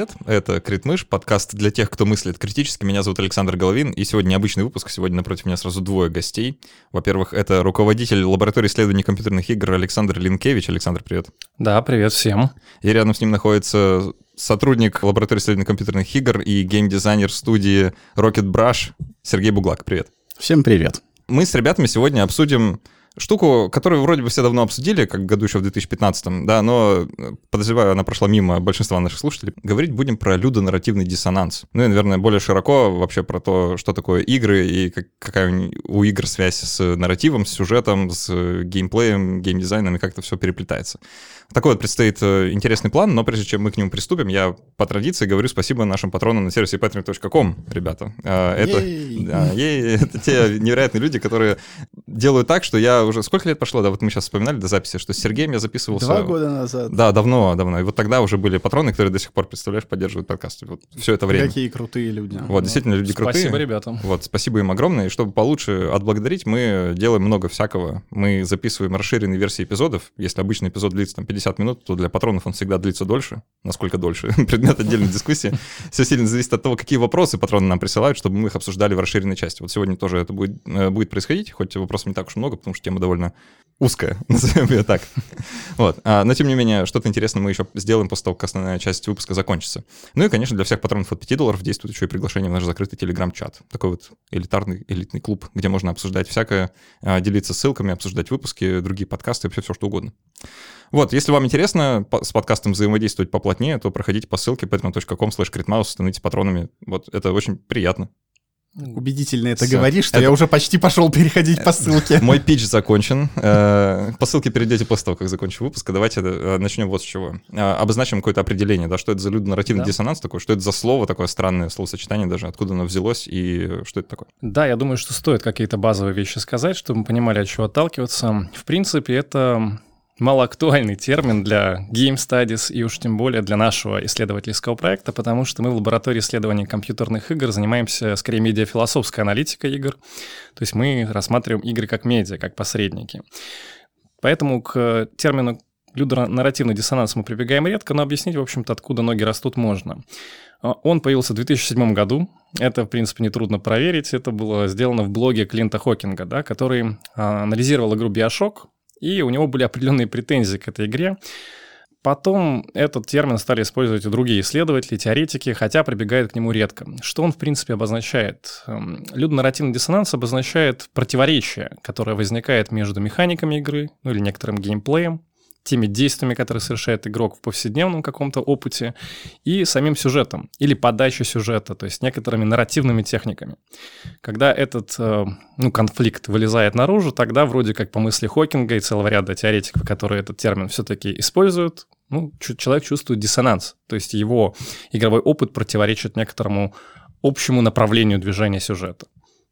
Привет, это Критмыш, подкаст для тех, кто мыслит критически. Меня зовут Александр Головин, и сегодня необычный выпуск. Сегодня напротив меня сразу двое гостей. Во-первых, это руководитель лаборатории исследований компьютерных игр Александр Линкевич. Александр, привет. Да, привет всем. И рядом с ним находится сотрудник лаборатории исследований компьютерных игр и геймдизайнер студии Rocket Brush Сергей Буглак. Привет. Всем привет. Мы с ребятами сегодня обсудим штуку, которую вроде бы все давно обсудили, как году еще в 2015, да, но, э, подозреваю, она прошла мимо большинства наших слушателей. Говорить будем про людонарративный диссонанс. Ну и, наверное, более широко вообще про то, что такое игры и как, какая у игр связь с нарративом, с сюжетом, с геймплеем, геймдизайном и как это все переплетается. Такой вот предстоит э, интересный план, но прежде чем мы к нему приступим, я по традиции говорю спасибо нашим патронам на сервисе patreon.com, ребята. А, это, да, ей, это те невероятные люди, которые делают так, что я уже... Сколько лет прошло, да, вот мы сейчас вспоминали до записи, что с Сергеем я записывался... Два года назад. Да, давно, давно. И вот тогда уже были патроны, которые до сих пор, представляешь, поддерживают подкасты. Вот все это время. Какие крутые люди. Вот, действительно, люди спасибо крутые. Спасибо ребятам. Вот, спасибо им огромное. И чтобы получше отблагодарить, мы делаем много всякого. Мы записываем расширенные версии эпизодов. Если обычный эпизод длится там 50 минут, то для патронов он всегда длится дольше. Насколько дольше? Предмет отдельной дискуссии. Все сильно зависит от того, какие вопросы патроны нам присылают, чтобы мы их обсуждали в расширенной части. Вот сегодня тоже это будет, э, будет происходить, хоть вопросов не так уж много, потому что тема довольно узкая, назовем ее так. Вот. А, но, тем не менее, что-то интересное мы еще сделаем после того, как основная часть выпуска закончится. Ну и, конечно, для всех патронов от 5 долларов действует еще и приглашение в наш закрытый телеграм-чат. Такой вот элитарный, элитный клуб, где можно обсуждать всякое, а, делиться ссылками, обсуждать выпуски, другие подкасты, вообще все, что угодно. Вот, если вам интересно с подкастом взаимодействовать поплотнее, то проходите по ссылке patreon.com slash становитесь патронами. Вот, это очень приятно. Убедительно это Все. говоришь, что это... я уже почти пошел переходить по ссылке. Мой пич закончен. Э, по ссылке перейдете после того, как закончу выпуск. Давайте э, начнем вот с чего. Э, обозначим какое-то определение, да, что это за людонарративный да. диссонанс такой, что это за слово такое странное словосочетание даже, откуда оно взялось и что это такое. Да, я думаю, что стоит какие-то базовые вещи сказать, чтобы мы понимали, от чего отталкиваться. В принципе, это малоактуальный термин для Game Studies и уж тем более для нашего исследовательского проекта, потому что мы в лаборатории исследования компьютерных игр занимаемся скорее медиафилософской аналитикой игр. То есть мы рассматриваем игры как медиа, как посредники. Поэтому к термину людонарративный диссонанс мы прибегаем редко, но объяснить, в общем-то, откуда ноги растут можно. Он появился в 2007 году. Это, в принципе, нетрудно проверить. Это было сделано в блоге Клинта Хокинга, да, который а, анализировал игру Bioshock, и у него были определенные претензии к этой игре. Потом этот термин стали использовать и другие исследователи, теоретики, хотя прибегают к нему редко. Что он, в принципе, обозначает? Эм, Людонарративный диссонанс обозначает противоречие, которое возникает между механиками игры, ну или некоторым геймплеем, теми действиями, которые совершает игрок в повседневном каком-то опыте, и самим сюжетом, или подачей сюжета, то есть некоторыми нарративными техниками. Когда этот э, ну, конфликт вылезает наружу, тогда вроде как по мысли Хокинга и целого ряда теоретиков, которые этот термин все-таки используют, ну, человек чувствует диссонанс, то есть его игровой опыт противоречит некоторому общему направлению движения сюжета.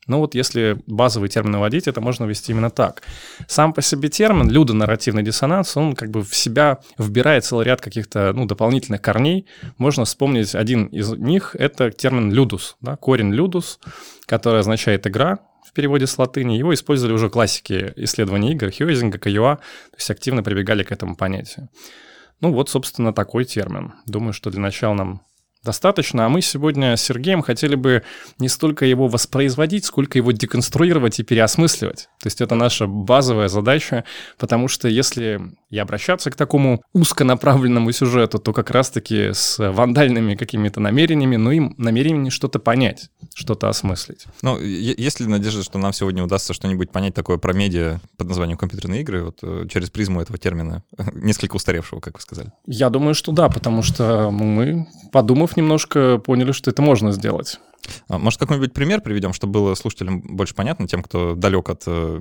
Ну вот если базовый термин вводить, это можно ввести именно так. Сам по себе термин людонарративный диссонанс, он как бы в себя вбирает целый ряд каких-то ну, дополнительных корней. Можно вспомнить один из них, это термин людус, да, корень людус, который означает игра, в переводе с латыни. Его использовали уже классики исследований игр, Хьюизинга, Каюа, то есть активно прибегали к этому понятию. Ну вот, собственно, такой термин. Думаю, что для начала нам достаточно, а мы сегодня с Сергеем хотели бы не столько его воспроизводить, сколько его деконструировать и переосмысливать. То есть это наша базовая задача, потому что если и обращаться к такому узконаправленному сюжету, то как раз-таки с вандальными какими-то намерениями, но им намерениями что-то понять, что-то осмыслить. Ну, есть ли надежда, что нам сегодня удастся что-нибудь понять такое про медиа под названием компьютерные игры, вот э, через призму этого термина, несколько устаревшего, как вы сказали? Я думаю, что да, потому что мы, подумав немножко, поняли, что это можно сделать. А, может, какой-нибудь пример приведем, чтобы было слушателям больше понятно, тем, кто далек от э,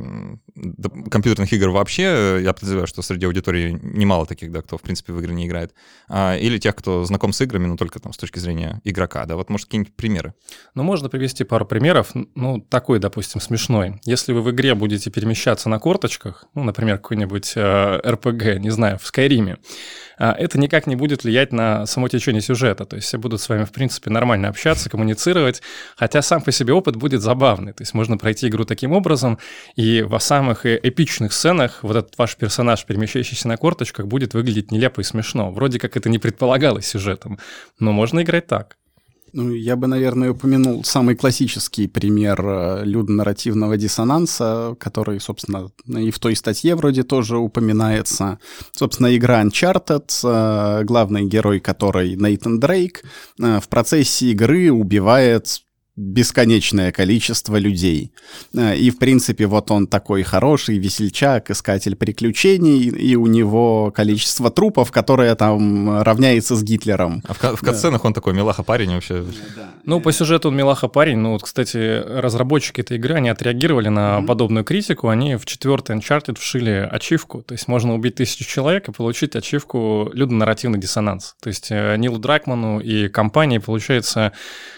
компьютерных игр вообще. Я подозреваю, что среди аудитории немало таких, да, кто, в принципе, в игры не играет. А, или тех, кто знаком с играми, но только там с точки зрения игрока, да. Вот, может, какие-нибудь примеры? Ну, можно привести пару примеров. Ну, такой, допустим, смешной. Если вы в игре будете перемещаться на корточках, ну, например, какой-нибудь э, RPG, не знаю, в Скайриме, э, это никак не будет влиять на само течение сюжета. То есть все будут с вами, в принципе, нормально общаться, коммуницировать, исследовать, хотя сам по себе опыт будет забавный. То есть можно пройти игру таким образом, и во самых э, эпичных сценах вот этот ваш персонаж, перемещающийся на корточках, будет выглядеть нелепо и смешно. Вроде как это не предполагалось сюжетом, но можно играть так. Ну, я бы, наверное, упомянул самый классический пример э, людонарративного диссонанса, который, собственно, и в той статье вроде тоже упоминается. Собственно, игра Uncharted, э, главный герой которой Нейтан Дрейк, э, в процессе игры убивает бесконечное количество людей. Э, и, в принципе, вот он такой хороший весельчак, искатель приключений, и у него количество трупов, которое там равняется с Гитлером. А в, в катсценах да. он такой милаха парень вообще. Ну, по сюжету он милаха парень. Ну, вот, кстати, разработчики этой игры, они отреагировали на mm-hmm. подобную критику. Они в четвертый Uncharted вшили ачивку. То есть можно убить тысячу человек и получить ачивку людонарративный диссонанс. То есть э, Нилу Дракману и компании получается,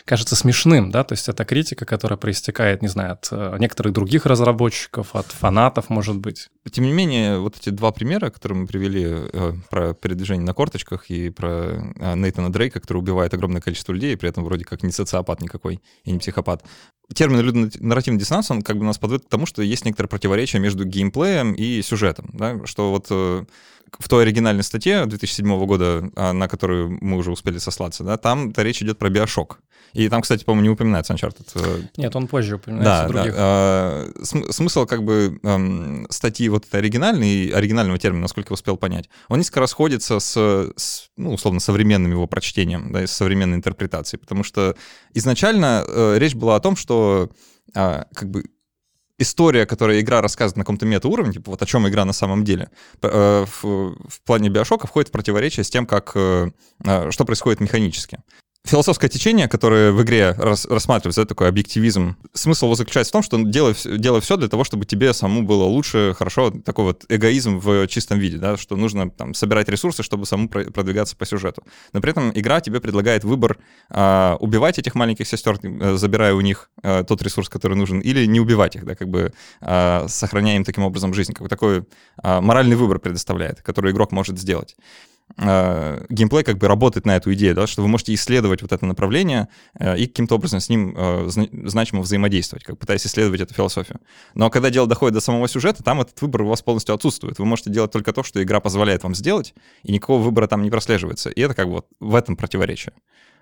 кажется смешным, да, то есть это критика, которая проистекает, не знаю, от э, некоторых других разработчиков, от фанатов, может быть. Тем не менее, вот эти два примера, которые мы привели э, про передвижение на корточках и про э, Нейтана Дрейка, который убивает огромное количество людей, и при этом вроде как не социопат никакой и не психопат. Термин нарративный диссонанс, он как бы нас подводит к тому, что есть некоторое противоречие между геймплеем и сюжетом, да? что вот э, в той оригинальной статье 2007 года, а, на которую мы уже успели сослаться, да, там речь идет про биошок. И там, кстати, по-моему, не упоминается Uncharted. Э, Нет, он позже упоминается да, других. Да. А, смысл как бы эм, статьи вот этой оригинальной, оригинального термина, насколько я успел понять, он несколько расходится с, с ну, условно, современным его прочтением, да, и с современной интерпретацией, потому что изначально э, речь была о том, что э, как бы история, которая игра рассказывает на каком-то мета-уровне, типа вот о чем игра на самом деле, э, в, в плане биошока входит в противоречие с тем, как, э, э, что происходит механически философское течение, которое в игре рас, рассматривается, это такой объективизм. Смысл его заключается в том, что делай, делай все для того, чтобы тебе самому было лучше, хорошо, такой вот эгоизм в чистом виде, да, что нужно там собирать ресурсы, чтобы самому продвигаться по сюжету. Но при этом игра тебе предлагает выбор а, убивать этих маленьких сестер, э, забирая у них а, тот ресурс, который нужен, или не убивать их, да, как бы а, сохраняя им таким образом жизнь. Как бы такой а, моральный выбор предоставляет, который игрок может сделать э, геймплей как бы работает на эту идею, да, что вы можете исследовать вот это направление э, и каким-то образом с ним э, значимо взаимодействовать, как пытаясь исследовать эту философию. Но когда дело доходит до самого сюжета, там этот выбор у вас полностью отсутствует. Вы можете делать только то, что игра позволяет вам сделать, и никакого выбора там не прослеживается. И это как бы вот в этом противоречие.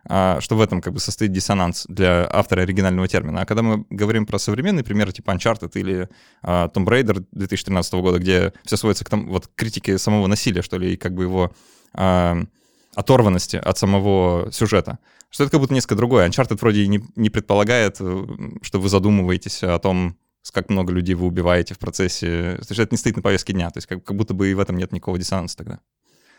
А, что в этом как бы состоит диссонанс для автора оригинального термина. А когда мы говорим про современные примеры типа Uncharted или а, Tomb Raider 2013 года, где все сводится к там, вот, критике самого насилия, что ли, и как бы его э, оторванности от самого сюжета. Что это как будто несколько другое. Uncharted вроде не, не предполагает, э, что вы задумываетесь о том, как много людей вы убиваете в процессе. То есть это не стоит на повестке дня. То есть как, как будто бы и в этом нет никакого диссонанса тогда.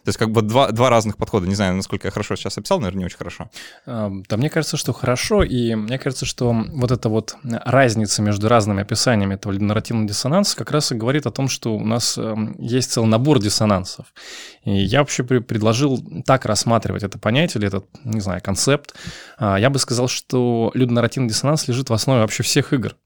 То есть как бы два, два разных подхода. Не знаю, насколько я хорошо сейчас описал, наверное, не очень хорошо. Да, мне кажется, что хорошо, и мне кажется, что вот эта вот разница между разными описаниями этого нарративного диссонанса как раз и говорит о том, что у нас эм, есть целый набор диссонансов. И я вообще предложил так рассматривать это понятие или этот, не знаю, концепт. А, я бы сказал, что людонарративный диссонанс лежит в основе вообще всех игр.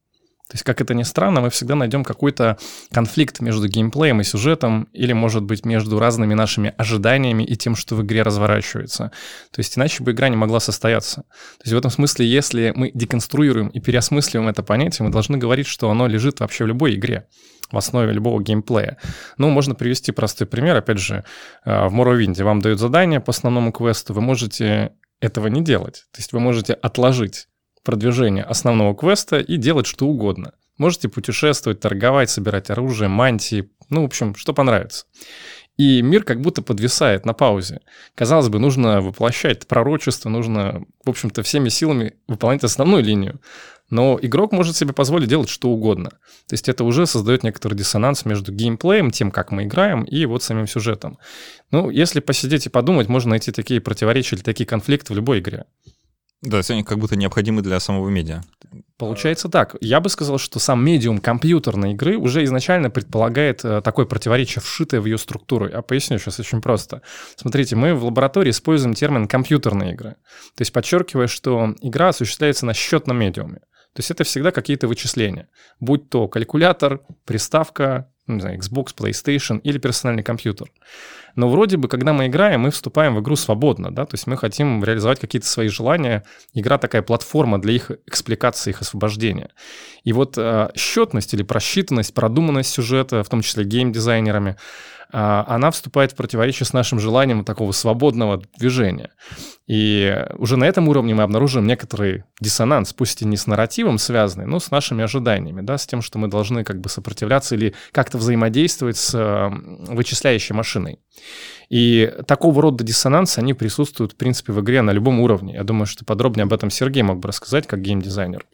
То есть, как это ни странно, мы всегда найдем какой-то конфликт между геймплеем и сюжетом, или, может быть, между разными нашими ожиданиями и тем, что в игре разворачивается. То есть, иначе бы игра не могла состояться. То есть, в этом смысле, если мы деконструируем и переосмысливаем это понятие, мы должны говорить, что оно лежит вообще в любой игре в основе любого геймплея. Ну, можно привести простой пример. Опять же, э, в Morrowind вам дают задание по основному квесту, вы можете этого не делать. То есть вы можете отложить продвижение основного квеста и делать что угодно. Можете путешествовать, торговать, собирать оружие, мантии, ну, в общем, что понравится. И мир как будто подвисает на паузе. Казалось бы, нужно воплощать пророчество, нужно, в общем-то, всеми силами выполнять основную линию. Но игрок может себе позволить делать что угодно. То есть это уже создает некоторый диссонанс между геймплеем, тем, как мы играем, и вот самим сюжетом. Ну, если посидеть и подумать, можно найти такие противоречия или такие конфликты в любой игре. Да, они как будто необходимы для самого медиа. Получается так. Я бы сказал, что сам медиум компьютерной игры уже изначально предполагает э, такое противоречие, вшитое в ее структуру. Я поясню сейчас очень просто. Смотрите, мы в лаборатории используем термин «компьютерные игры». То есть подчеркивая, что игра осуществляется на счетном медиуме. То есть это всегда какие-то вычисления. Будь то калькулятор, приставка, не знаю, Xbox, PlayStation или персональный компьютер. Но вроде бы, когда мы играем, мы вступаем в игру свободно, да, то есть мы хотим реализовать какие-то свои желания. Игра такая платформа для их экспликации, их освобождения. И вот э, счетность или просчитанность, продуманность сюжета, в том числе геймдизайнерами, она вступает в противоречие с нашим желанием такого свободного движения. И уже на этом уровне мы обнаруживаем некоторый диссонанс, пусть и не с нарративом связанный, но с нашими ожиданиями, да, с тем, что мы должны как бы сопротивляться или как-то взаимодействовать с вычисляющей машиной. И такого рода диссонансы, они присутствуют, в принципе, в игре на любом уровне. Я думаю, что подробнее об этом Сергей мог бы рассказать, как геймдизайнер.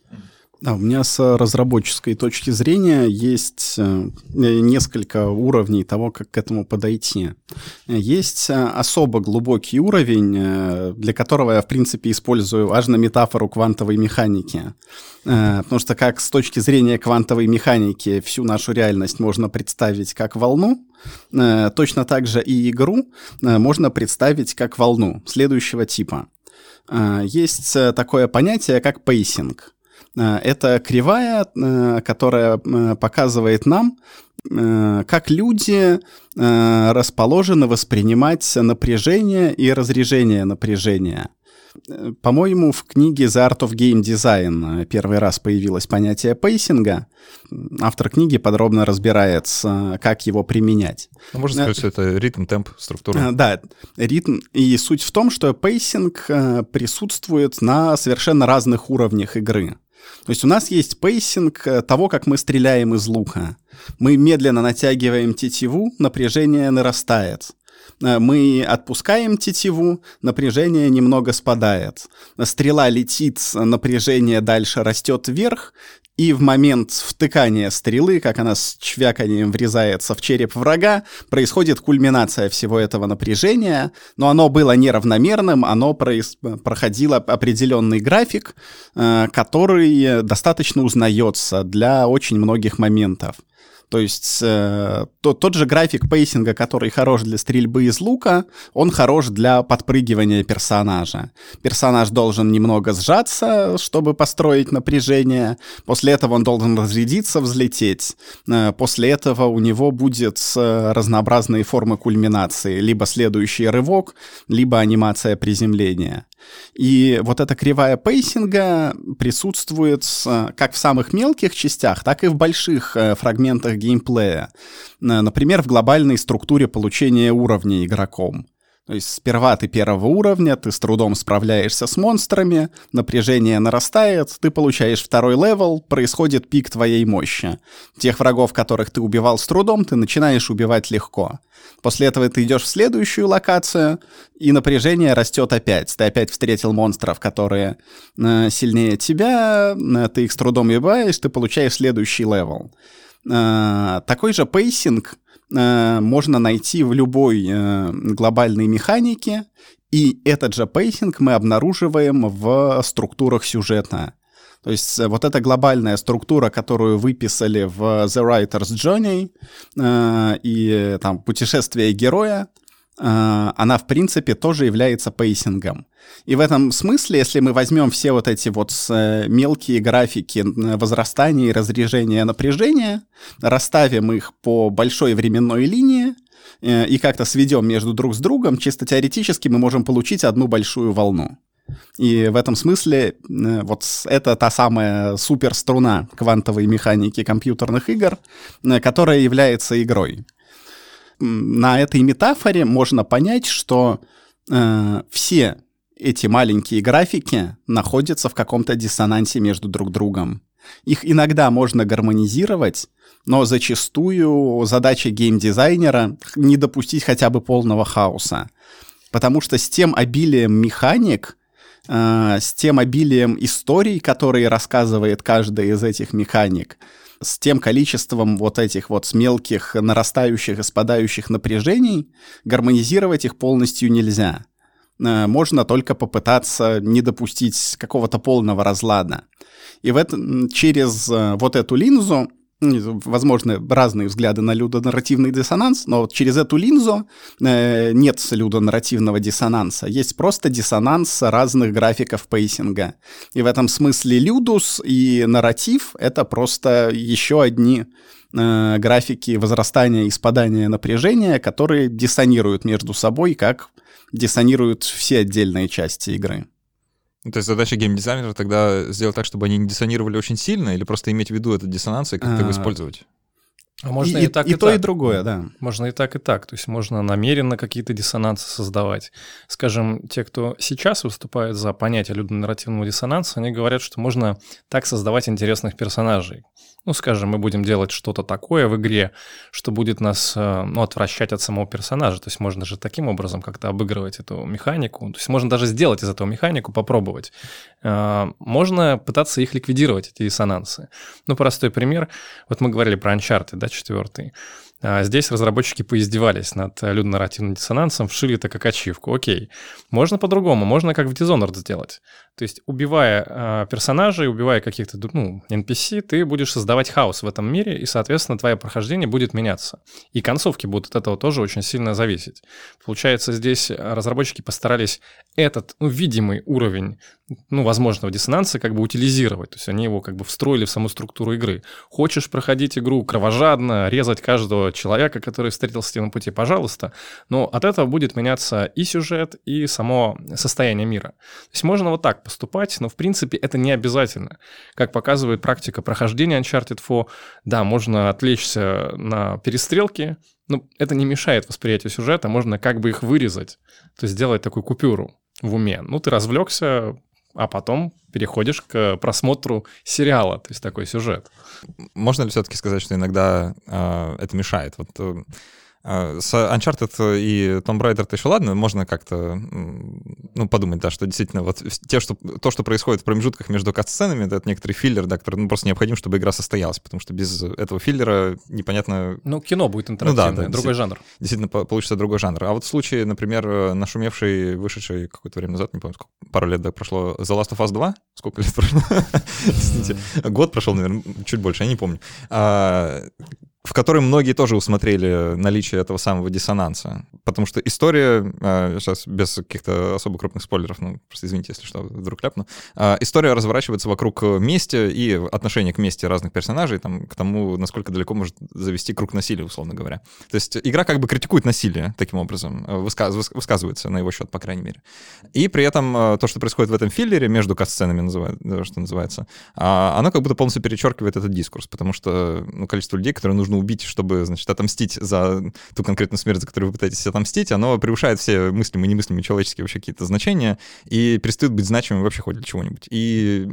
Да, у меня с разработческой точки зрения есть э, несколько уровней того, как к этому подойти. Есть э, особо глубокий уровень, э, для которого я, в принципе, использую важную метафору квантовой механики. Потому что как с точки зрения квантовой механики всю нашу реальность можно представить как волну, точно так же и игру можно представить как волну следующего типа. Есть такое понятие, как pacing – Э, это кривая, э, которая э, показывает нам, как люди расположены воспринимать напряжение и разрежение напряжения. По-моему, в книге The Art of Game Design первый раз появилось понятие pacing а. Автор книги подробно разбирается, как его применять. Ну, можно сказать, что это ритм, темп, структура. Да, ритм. И суть в том, что pacing присутствует на совершенно разных уровнях игры. То есть у нас есть pacing э, того, как мы стреляем из лука. Мы медленно натягиваем тетиву, напряжение нарастает. Э, мы отпускаем тетиву, напряжение немного спадает. Стрела летит, напряжение дальше растет вверх, и в момент втыкания стрелы, как она с чвяканием врезается в череп врага, происходит кульминация всего этого напряжения, но оно было неравномерным, оно проис... проходило определенный график, э, который достаточно узнается для очень многих моментов. То есть э, то, тот же график пейсинга, который хорош для стрельбы из лука, он хорош для подпрыгивания персонажа. Персонаж должен немного сжаться, чтобы построить напряжение. После этого он должен разрядиться, взлететь. Э, после этого у него будет э, разнообразные формы кульминации. Либо следующий рывок, либо анимация приземления. И вот эта кривая pacing а присутствует как в самых мелких частях, так и в больших э, фрагментах геймплея. Например, в глобальной структуре получения уровней игроком. То есть сперва ты первого уровня, ты с трудом справляешься с монстрами, напряжение нарастает, ты получаешь второй level, происходит пик твоей мощи. Тех врагов, которых ты убивал с трудом, ты начинаешь убивать легко. После этого ты идешь в следующую локацию, и напряжение растет опять. Ты опять встретил монстров, которые сильнее тебя, ты их с трудом убиваешь, ты получаешь следующий level. Э, такой же pacing э, можно найти в любой э, глобальной механике, и этот же pacing мы обнаруживаем в структурах сюжета. То есть вот эта глобальная структура, которую выписали в The Writer's Journey э, и там путешествие героя, она в принципе тоже является pacing ом. И в этом смысле, если мы возьмем все вот эти вот э, мелкие графики возрастания и разрежения напряжения, расставим их по большой временной линии, э, и как-то сведем между друг с другом, чисто теоретически мы можем получить одну большую волну. И в этом смысле э, вот это та самая суперструна квантовой механики компьютерных игр, которая является игрой. На этой метафоре можно понять, что э, все эти маленькие графики находятся в каком-то диссонансе между друг другом. Их иногда можно гармонизировать, но зачастую задача геймдизайнера не допустить хотя бы полного хаоса. Потому что с тем обилием механик, э, с тем обилием историй, которые рассказывает каждая из этих механик, с тем количеством вот этих вот мелких нарастающих и спадающих напряжений, гармонизировать их полностью нельзя. Э, можно только попытаться не допустить какого-то полного разлада. И в этом, через э, вот эту линзу, возможно, разные взгляды на людонарративный диссонанс, но вот через эту линзу э, нет людонарративного диссонанса. Есть просто диссонанс разных графиков пейсинга. И в этом смысле людус и нарратив — это просто еще одни э, графики возрастания и спадания напряжения, которые диссонируют между собой, как диссонируют все отдельные части игры. То есть задача геймдизайнера тогда сделать так, чтобы они не диссонировали очень сильно, или просто иметь в виду этот диссонанс и как-то его А, использовать? А можно и, и, так, и, и, то, так. и другое, да. Можно и так, и так. То есть можно намеренно какие-то диссонансы создавать. Скажем, те, кто сейчас выступает за понятие людонарративного диссонанса, они говорят, что можно так создавать интересных персонажей. Ну, скажем, мы будем делать что-то такое в игре, что будет нас э, ну, отвращать от самого персонажа. То есть можно же таким образом как-то обыгрывать эту механику. То есть можно даже сделать из этого механику, попробовать. Э, Можно пытаться их ликвидировать, эти диссонансы. Ну, простой пример. Вот мы говорили про Uncharted, да, четвертый. А Здесь разработчики поиздевались над э, людонарративным диссонансом, вшили это как ачивку. Окей. Можно по-другому, можно как в Dishonored сделать. То есть, убивая э, персонажей, убивая каких-то ну, NPC, ты будешь создавать хаос в этом мире, и, соответственно, твое прохождение будет меняться. И концовки будут от этого тоже очень сильно зависеть. Получается, здесь разработчики постарались этот ну, видимый уровень ну, возможного диссонанса как бы утилизировать. То есть они его как бы встроили в саму структуру игры. Хочешь проходить игру кровожадно, резать каждого человека, который встретился тебе на пути, пожалуйста. Но от этого будет меняться и сюжет, и само состояние мира. То есть можно вот так поступать, но в принципе это не обязательно. Как показывает практика прохождения Uncharted 4, да, можно отвлечься на перестрелки, но это не мешает восприятию сюжета, можно как бы их вырезать, то есть сделать такую купюру в уме. Ну, ты развлекся, а потом переходишь к просмотру сериала, то есть такой сюжет. Можно ли все-таки сказать, что иногда э, это мешает? Вот э, с Uncharted и Tomb Raider-то еще ладно, можно как-то ну, подумать, да, что действительно вот те, что, то, что происходит в промежутках между кат-сценами, это некоторый филлер, да, который ну, просто необходим, чтобы игра состоялась, потому что без этого филлера непонятно... Ну, кино будет интерактивное, ну, да, да, другой жанр. Действительно, получится другой жанр. А вот в случае, например, нашумевший, вышедший какое-то время назад, не помню, сколько, пару лет да, прошло, The Last of Us 2, сколько лет прошло? Год прошел, наверное, чуть больше, я не помню А, в которой многие тоже усмотрели наличие этого самого диссонанса. Потому что история, сейчас без каких-то особо крупных спойлеров, ну, просто извините, если что, вдруг ляпну, история разворачивается вокруг мести и отношения к мести разных персонажей, там, к тому, насколько далеко может завести круг насилия, условно говоря. То есть игра как бы критикует насилие таким образом, высказ, высказывается на его счет, по крайней мере. И при этом то, что происходит в этом филлере между кат-сценами, называют, что называется, оно как будто полностью перечеркивает этот дискурс, потому что ну, количество людей, которые нужно убить, чтобы, значит, отомстить за ту конкретную смерть, за которую вы пытаетесь отомстить, оно превышает все мыслимые и немыслимые человеческие вообще какие-то значения и перестает быть значимым вообще хоть для чего-нибудь. И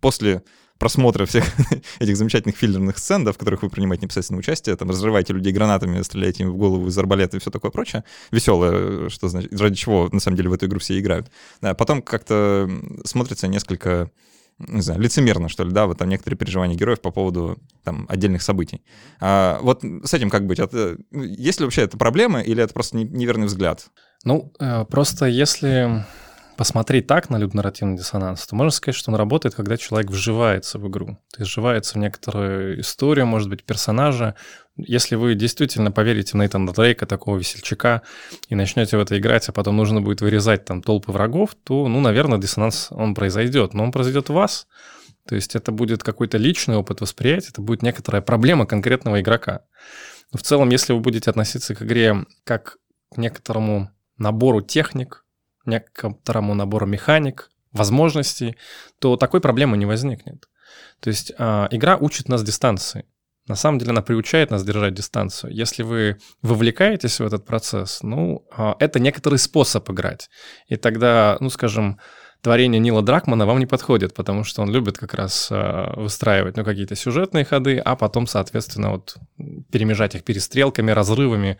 после просмотра всех этих замечательных филлерных сцен, да, в которых вы принимаете непосредственное участие, там, разрываете людей гранатами, стреляете им в голову из арбалета и все такое прочее, веселое, что значит, ради чего, на самом деле, в эту игру все играют. Да, потом как-то смотрится несколько не знаю, лицемерно, что ли, да, вот там некоторые переживания героев по поводу там отдельных событий. А, вот с этим как быть? Это, есть ли вообще это проблема или это просто неверный взгляд? Ну, просто если посмотреть так на людонарративный диссонанс, то можно сказать, что он работает, когда человек вживается в игру. То есть вживается в некоторую историю, может быть, персонажа. Если вы действительно поверите в Нейтана Дрейка, такого весельчака, и начнете в это играть, а потом нужно будет вырезать там толпы врагов, то, ну, наверное, диссонанс, он произойдет. Но он произойдет у вас. То есть это будет какой-то личный опыт восприятия, это будет некоторая проблема конкретного игрока. Но в целом, если вы будете относиться к игре как к некоторому набору техник, некоторому набору механик, возможностей, то такой проблемы не возникнет. То есть э, игра учит нас дистанции. На самом деле она приучает нас держать дистанцию. Если вы вовлекаетесь в этот процесс, ну, э, это некоторый способ играть. И тогда, ну, скажем, творение Нила Дракмана вам не подходит, потому что он любит как раз э, выстраивать ну, какие-то сюжетные ходы, а потом, соответственно, вот перемежать их перестрелками, разрывами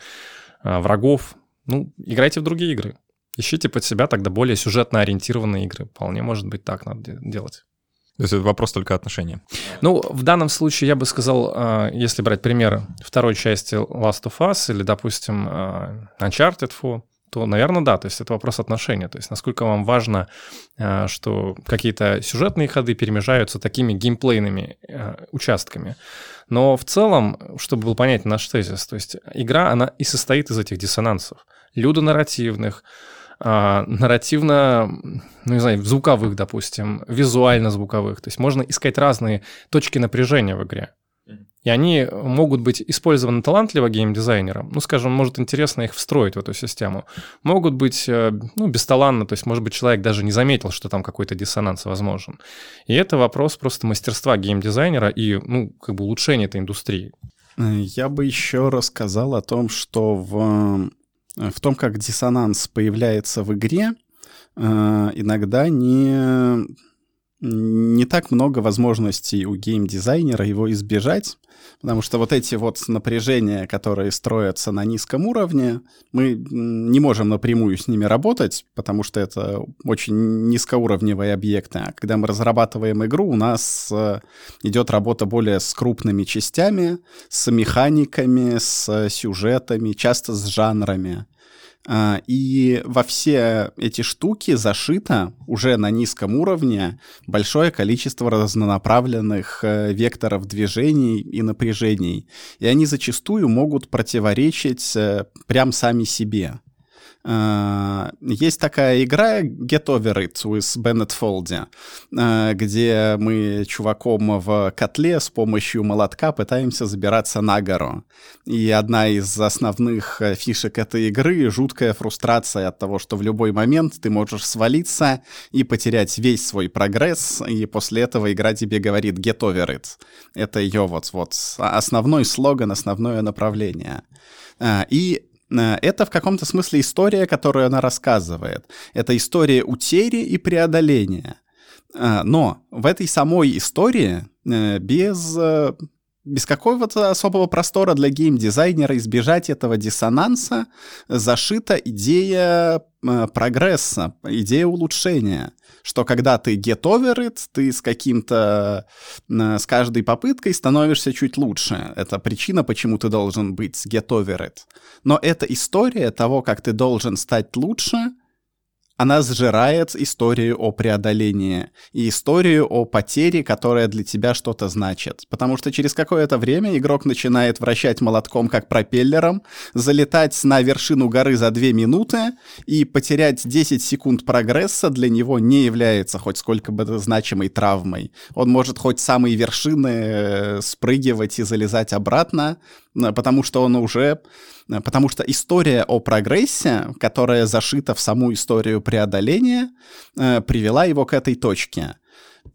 э, врагов. Ну, играйте в другие игры. Ищите под себя тогда более сюжетно ориентированные игры. Вполне может быть так надо делать. То есть это вопрос только отношения. Ну, в данном случае я бы сказал, а, если брать пример второй части Last of Us или, допустим, а, Uncharted 4, то, наверное, да, то есть это вопрос отношения. То есть насколько вам важно, а, что какие-то сюжетные ходы перемежаются такими геймплейными участками. Но в целом, чтобы был понятен наш тезис, то есть игра, она и состоит из этих диссонансов. Людонарративных, а, нарративно, ну не знаю, звуковых, допустим, визуально-звуковых. То есть можно искать разные точки напряжения в игре. И они могут быть использованы талантливо геймдизайнером, ну, скажем, может интересно их встроить в эту систему, могут быть, э, ну, бесталанно, то есть, может быть, человек даже не заметил, что там какой-то диссонанс возможен. И это вопрос просто мастерства геймдизайнера и, ну, как бы улучшения этой индустрии. Я бы еще рассказал о том, что в, в том, как диссонанс появляется в игре, э, иногда не не так много возможностей у геймдизайнера его избежать, потому что вот эти вот напряжения, которые строятся на низком уровне, мы не можем напрямую с ними работать, потому что это очень низкоуровневые объекты. А когда мы разрабатываем игру, у нас э, идет работа более с крупными частями, с механиками, с сюжетами, часто с жанрами. А, и во все эти штуки зашито уже на низком уровне большое количество разнонаправленных э, векторов движений и напряжений. И они зачастую могут противоречить э, прям сами себе. Uh, есть такая игра Get Over It with Bennett Foldy, uh, где мы чуваком в котле с помощью молотка пытаемся забираться на гору. И одна из основных э, фишек этой игры — жуткая фрустрация от того, что в любой момент ты можешь свалиться и потерять весь свой прогресс, и после этого игра тебе говорит Get Over It. Это ее вот-вот основной слоган, основное направление. И Э, это в каком-то смысле история, которую она рассказывает. Это история утери и преодоления. Э, но в этой самой истории э, без без какого-то особого простора для геймдизайнера избежать этого диссонанса зашита идея э, прогресса, идея улучшения. Что когда ты get over it, ты с каким-то, э, с каждой попыткой становишься чуть лучше. Это причина, почему ты должен быть get over it. Но это история того, как ты должен стать лучше — она сжирает историю о преодолении и историю о потере, которая для тебя что-то значит. Потому что через какое-то время игрок начинает вращать молотком как пропеллером, залетать на вершину горы за 2 минуты и потерять 10 секунд прогресса для него не является хоть сколько бы значимой травмой. Он может хоть самые вершины э, спрыгивать и залезать обратно, потому что он уже... Э, потому что история о прогрессе, которая зашита в саму историю преодоления, э, привела его к этой точке.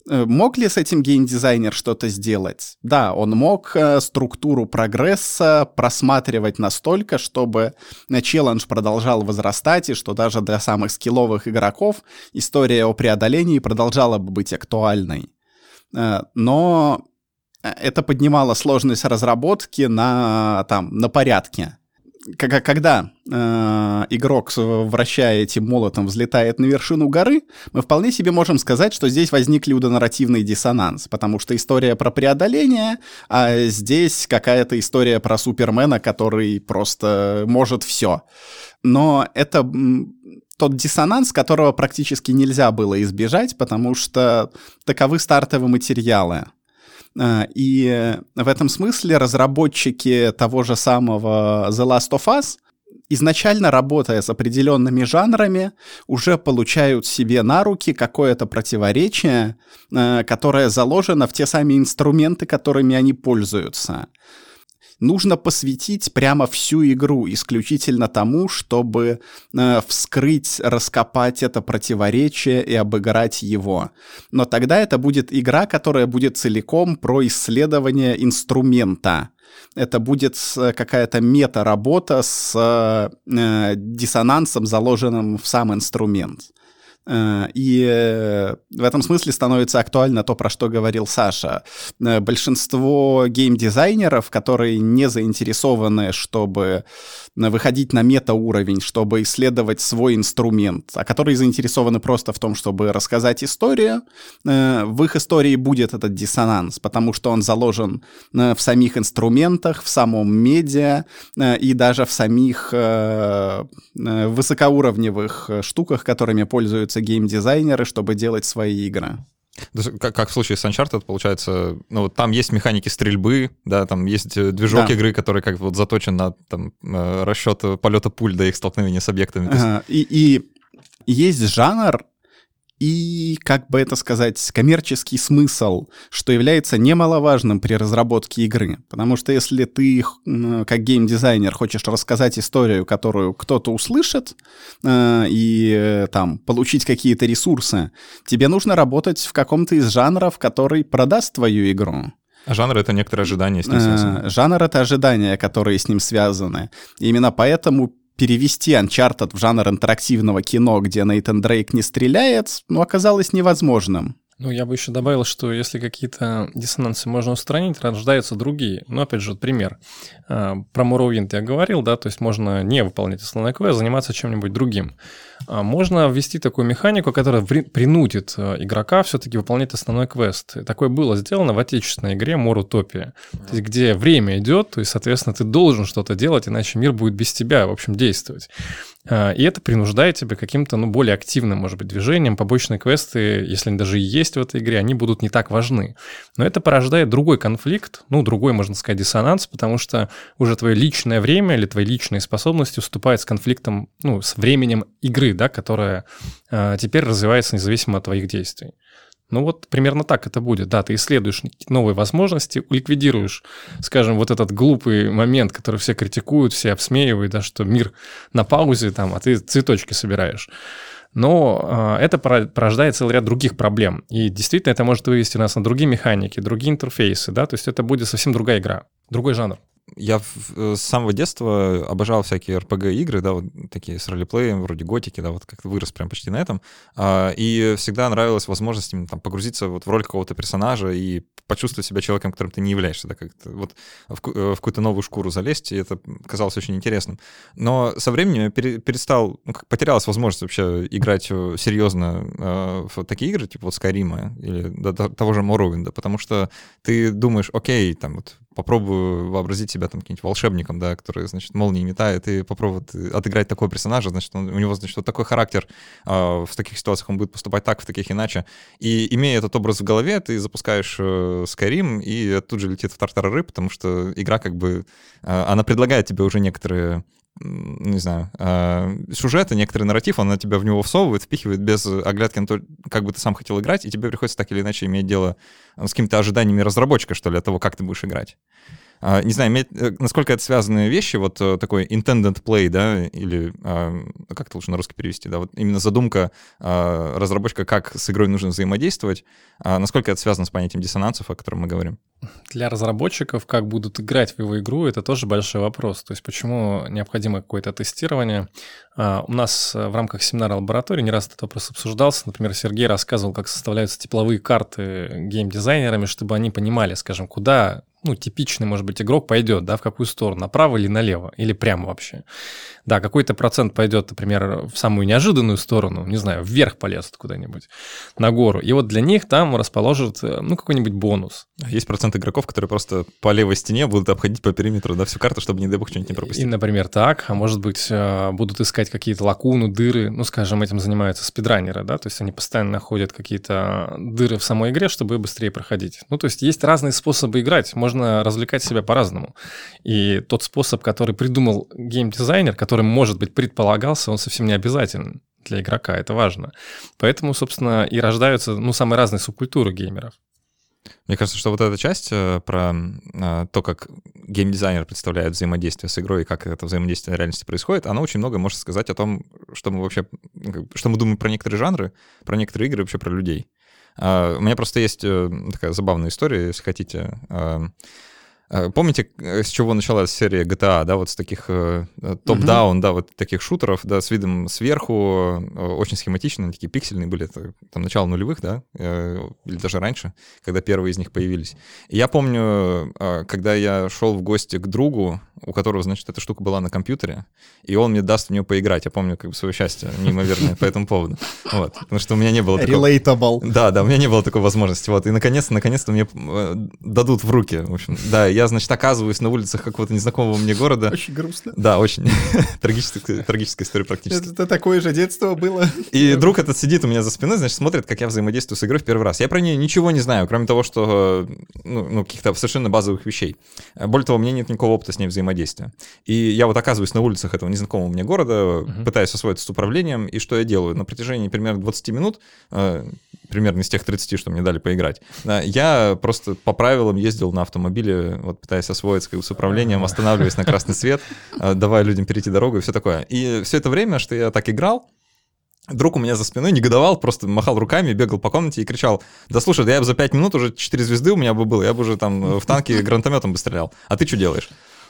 Мог ли с этим геймдизайнер что-то сделать? Да, он мог структуру прогресса просматривать настолько, чтобы челлендж продолжал возрастать, и что даже для самых скилловых игроков история о преодолении продолжала бы быть актуальной. Но это поднимало сложность разработки на, там, на порядке. Когда э, игрок, вращая этим молотом, взлетает на вершину горы, мы вполне себе можем сказать, что здесь возник людонарративный диссонанс, потому что история про преодоление, а здесь какая-то история про Супермена, который просто может все. Но это тот диссонанс, которого практически нельзя было избежать, потому что таковы стартовые материалы. А, и в этом смысле разработчики того же самого The Last of Us изначально работая с определенными жанрами, уже получают себе на руки какое-то противоречие, а, которое заложено в те сами инструменты, которыми они пользуются нужно посвятить прямо всю игру исключительно тому, чтобы э, вскрыть, раскопать это противоречие и обыграть его. Но тогда это будет игра, которая будет целиком про исследование инструмента. Это будет какая-то мета-работа с э, диссонансом, заложенным в сам инструмент. Э, и э, в этом смысле становится актуально то, про что говорил Саша. Э, большинство геймдизайнеров, которые не заинтересованы, чтобы выходить на мета-уровень, чтобы исследовать свой инструмент, а которые заинтересованы просто в том, чтобы рассказать историю, в их истории будет этот диссонанс, потому что он заложен в самих инструментах, в самом медиа и даже в самих высокоуровневых штуках, которыми пользуются используются геймдизайнеры, чтобы делать свои игры. Как, как в случае с Uncharted, получается, ну, там есть механики стрельбы, да, там есть э, движок да. игры, который как вот заточен на там, э, расчет полета пуль до их столкновения с объектами. Ага. И, и есть жанр, и, как бы это сказать, коммерческий смысл, что является немаловажным при разработке игры. Потому что если ты, как геймдизайнер, хочешь рассказать историю, которую кто-то услышит, э, и э, там получить какие-то ресурсы, тебе нужно работать в каком-то из жанров, который продаст твою игру. А жанр — это некоторые ожидания с ним связаны. Э, жанр — это ожидания, которые с ним связаны. И именно поэтому перевести Uncharted в жанр интерактивного кино, где Нейтан Дрейк не стреляет, ну, оказалось невозможным. Ну, я бы еще добавил, что если какие-то диссонансы можно устранить, рождаются другие. Ну, опять же, пример. А, про Morrowind я говорил, да, то есть можно не выполнять основной квест, заниматься чем-нибудь другим. А можно ввести такую механику, которая принудит а, игрока все-таки выполнять основной квест. И такое было сделано в отечественной игре Морутопия, то есть где время идет, то есть, соответственно, ты должен что-то делать, иначе мир будет без тебя, в общем, действовать. А, и это принуждает тебя каким-то, ну, более активным, может быть, движением. Побочные квесты, если они даже и есть в этой игре, они будут не так важны. Но это порождает другой конфликт, ну, другой, можно сказать, диссонанс, потому что уже твое личное время или твои личные способности уступают с конфликтом, ну, с временем игры, да, которая э, теперь развивается независимо от твоих действий. Ну вот примерно так это будет. Да, ты исследуешь новые возможности, ликвидируешь, скажем, вот этот глупый момент, который все критикуют, все обсмеивают, да, что мир на паузе, там, а ты цветочки собираешь. Но э, это порождает целый ряд других проблем. И действительно это может вывести нас на другие механики, другие интерфейсы, да, то есть это будет совсем другая игра, другой жанр я э, с самого детства обожал всякие RPG-игры, да, вот такие с ролеплеем, вроде готики, да, вот как-то вырос прям почти на этом. А, и всегда нравилась возможность там погрузиться вот в роль какого-то персонажа и почувствовать себя человеком, которым ты не являешься, да, как-то вот в, э, в какую-то новую шкуру залезть, и это казалось очень интересным. Но со временем я перестал, ну, как потерялась возможность вообще играть э, серьезно в такие игры, типа вот Skyrim или того же Morrowind, потому что ты думаешь, окей, там вот попробую вообразить себя там каким-нибудь волшебником, да, который, значит, молнии метает, и попробует отыграть такого персонажа, значит, он, у него, значит, вот такой характер, э, в таких ситуациях он будет поступать так, в таких иначе. И имея этот образ в голове, ты запускаешь э, Skyrim, и тут же летит в тартарары, потому что игра как бы, э, она предлагает тебе уже некоторые не знаю, э, сюжета, некоторый нарратив, он на тебя в него всовывает, впихивает без оглядки на то, как бы ты сам хотел играть, и тебе приходится так или иначе иметь дело с какими-то ожиданиями разработчика, что ли, от того, как ты будешь играть. А, не знаю, э, насколько это связанные вещи, вот э, такой intended play, да, или а, как это лучше на русский перевести, да, вот именно задумка а, разработчика, как с игрой нужно взаимодействовать, насколько это связано с понятием диссонансов, о котором мы говорим? Для разработчиков, как будут играть в его игру, это тоже большой вопрос. То есть почему необходимо какое-то тестирование? У нас в рамках семинара лаборатории не раз этот вопрос обсуждался. Например, Сергей рассказывал, как составляются тепловые карты геймдизайнерами, чтобы они понимали, скажем, куда ну, типичный, может быть, игрок пойдет, да, в какую сторону, направо или налево, или прямо вообще. Да, какой-то процент пойдет, например, в самую неожиданную сторону, не знаю, вверх полезут куда-нибудь, на гору. И вот для них там расположат, э, ну, какой-нибудь бонус. Есть процент игроков, которые просто по левой стене будут обходить по периметру, да, всю карту, чтобы, не дай бог, что-нибудь не пропустить. И, например, так, а может быть, э, будут искать какие-то лакуны, дыры, ну, скажем, этим занимаются спидранеры, да, то есть они постоянно находят какие-то дыры в самой игре, чтобы быстрее проходить. Ну, то есть есть разные способы играть, можно развлекать себя по-разному. И тот способ, который придумал геймдизайнер, который может быть, предполагался, он совсем не обязателен для игрока, это важно. Поэтому, собственно, и рождаются, ну, самые разные субкультуры геймеров. Мне кажется, что вот эта часть э, про э, то, как геймдизайнер представляет взаимодействие с игрой и как это взаимодействие в реальности происходит, она очень много может сказать о том, что мы вообще, что мы думаем про некоторые жанры, про некоторые игры, вообще про людей. А, у меня просто есть э, такая забавная история, если хотите. Э, помните, э, с чего началась серия GTA, да, вот с таких э, топ-даун, mm-hmm. да, вот таких шутеров, да, с видом сверху, очень схематичные, такие пиксельные были, это там начало нулевых, да, или даже раньше, когда первые из них появились. И я помню, когда я шел в гости к другу, у которого, значит, эта штука была на компьютере, и он мне даст в нее поиграть. Я помню как бы свое счастье неимоверное по этому поводу. Вот, потому что у меня не было такого... Relatable. Да, да, у меня не было такой возможности. Вот, и наконец-то, наконец-то мне дадут в руки, в общем. Да, я, значит, оказываюсь на улицах какого-то незнакомого мне города. Очень грустно. Да, очень. трагическая, трагическая история практически. Это такое же детство было. И друг этот сидит у меня за спиной, значит, смотрит, как я взаимодействую с игрой в первый раз. Я про нее ничего не знаю, кроме того, что, ну, ну каких-то совершенно базовых вещей. Более того, у меня нет никакого опыта с ней взаимодействия. И я вот оказываюсь на улицах этого незнакомого мне города, uh-huh. пытаюсь освоиться с управлением, и что я делаю? На протяжении примерно 20 минут, э, примерно из тех 30, что мне дали поиграть, я просто по правилам ездил на автомобиле, вот пытаясь освоиться с управлением, останавливаясь на красный свет, э, давая людям перейти дорогу и все такое. И все это время, что я так играл, Друг у меня за спиной негодовал, просто махал руками, бегал по комнате и кричал, да слушай, да я бы за 5 минут уже 4 звезды у меня бы было, я бы уже там в танке гранатометом бы стрелял. А ты что делаешь?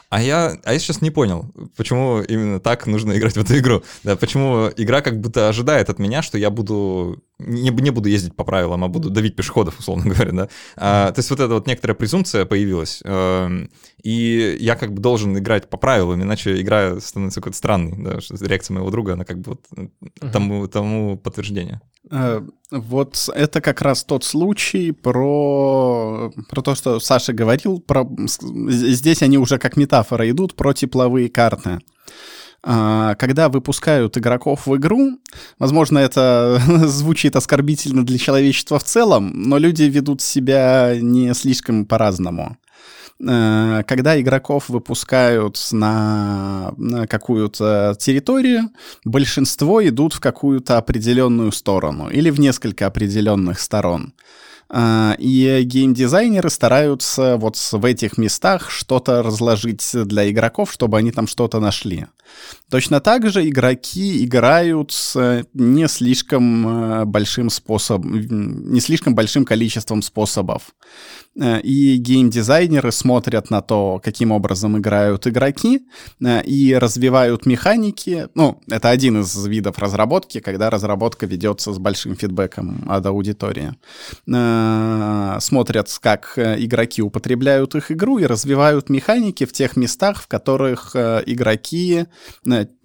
А я, а я сейчас не понял, почему именно так нужно играть в эту игру. Да, почему игра как будто ожидает от меня, что я буду не, не буду ездить по правилам, а буду давить пешеходов, условно говоря, да. А, то есть вот эта вот некоторая презумпция появилась, э, и я как бы должен играть по правилам, иначе игра становится какой-то странной, да, реакция моего друга, она как бы вот тому, тому подтверждение. Э, вот это как раз тот случай про, про то, что Саша говорил, про, здесь они уже как метафора идут про тепловые карты. А, когда выпускают игроков в игру, возможно, это звучит оскорбительно для человечества в целом, но люди ведут себя не слишком по-разному. Э, когда игроков выпускают на, на какую-то территорию, большинство идут в какую-то определенную сторону или в несколько определенных сторон. А, и геймдизайнеры стараются вот в этих местах что-то разложить для игроков, чтобы они там что-то нашли. Точно так же игроки играют с не слишком э, большим способом, не слишком большим количеством способов. Э, и геймдизайнеры смотрят на то, каким образом играют игроки, э, и развивают механики. Ну, это один из видов разработки, когда разработка ведется с большим фидбэком от аудитории. Э, смотрят, как игроки употребляют их игру и развивают механики в тех местах, в которых игроки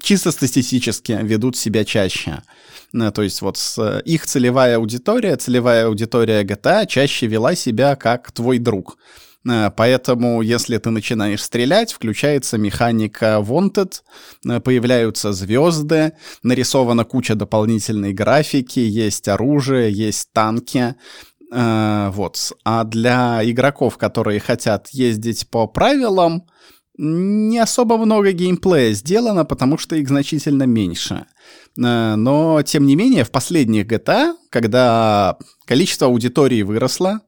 чисто статистически ведут себя чаще. То есть вот их целевая аудитория, целевая аудитория GTA чаще вела себя как твой друг. Э, поэтому, если ты начинаешь стрелять, включается механика Wanted, э, появляются звезды, нарисована куча дополнительной графики, есть оружие, есть танки. Э, вот. А для игроков, которые хотят ездить по правилам, не особо много геймплея сделано, потому что их значительно меньше. Но, тем не менее, в последних GTA, когда количество аудитории выросло,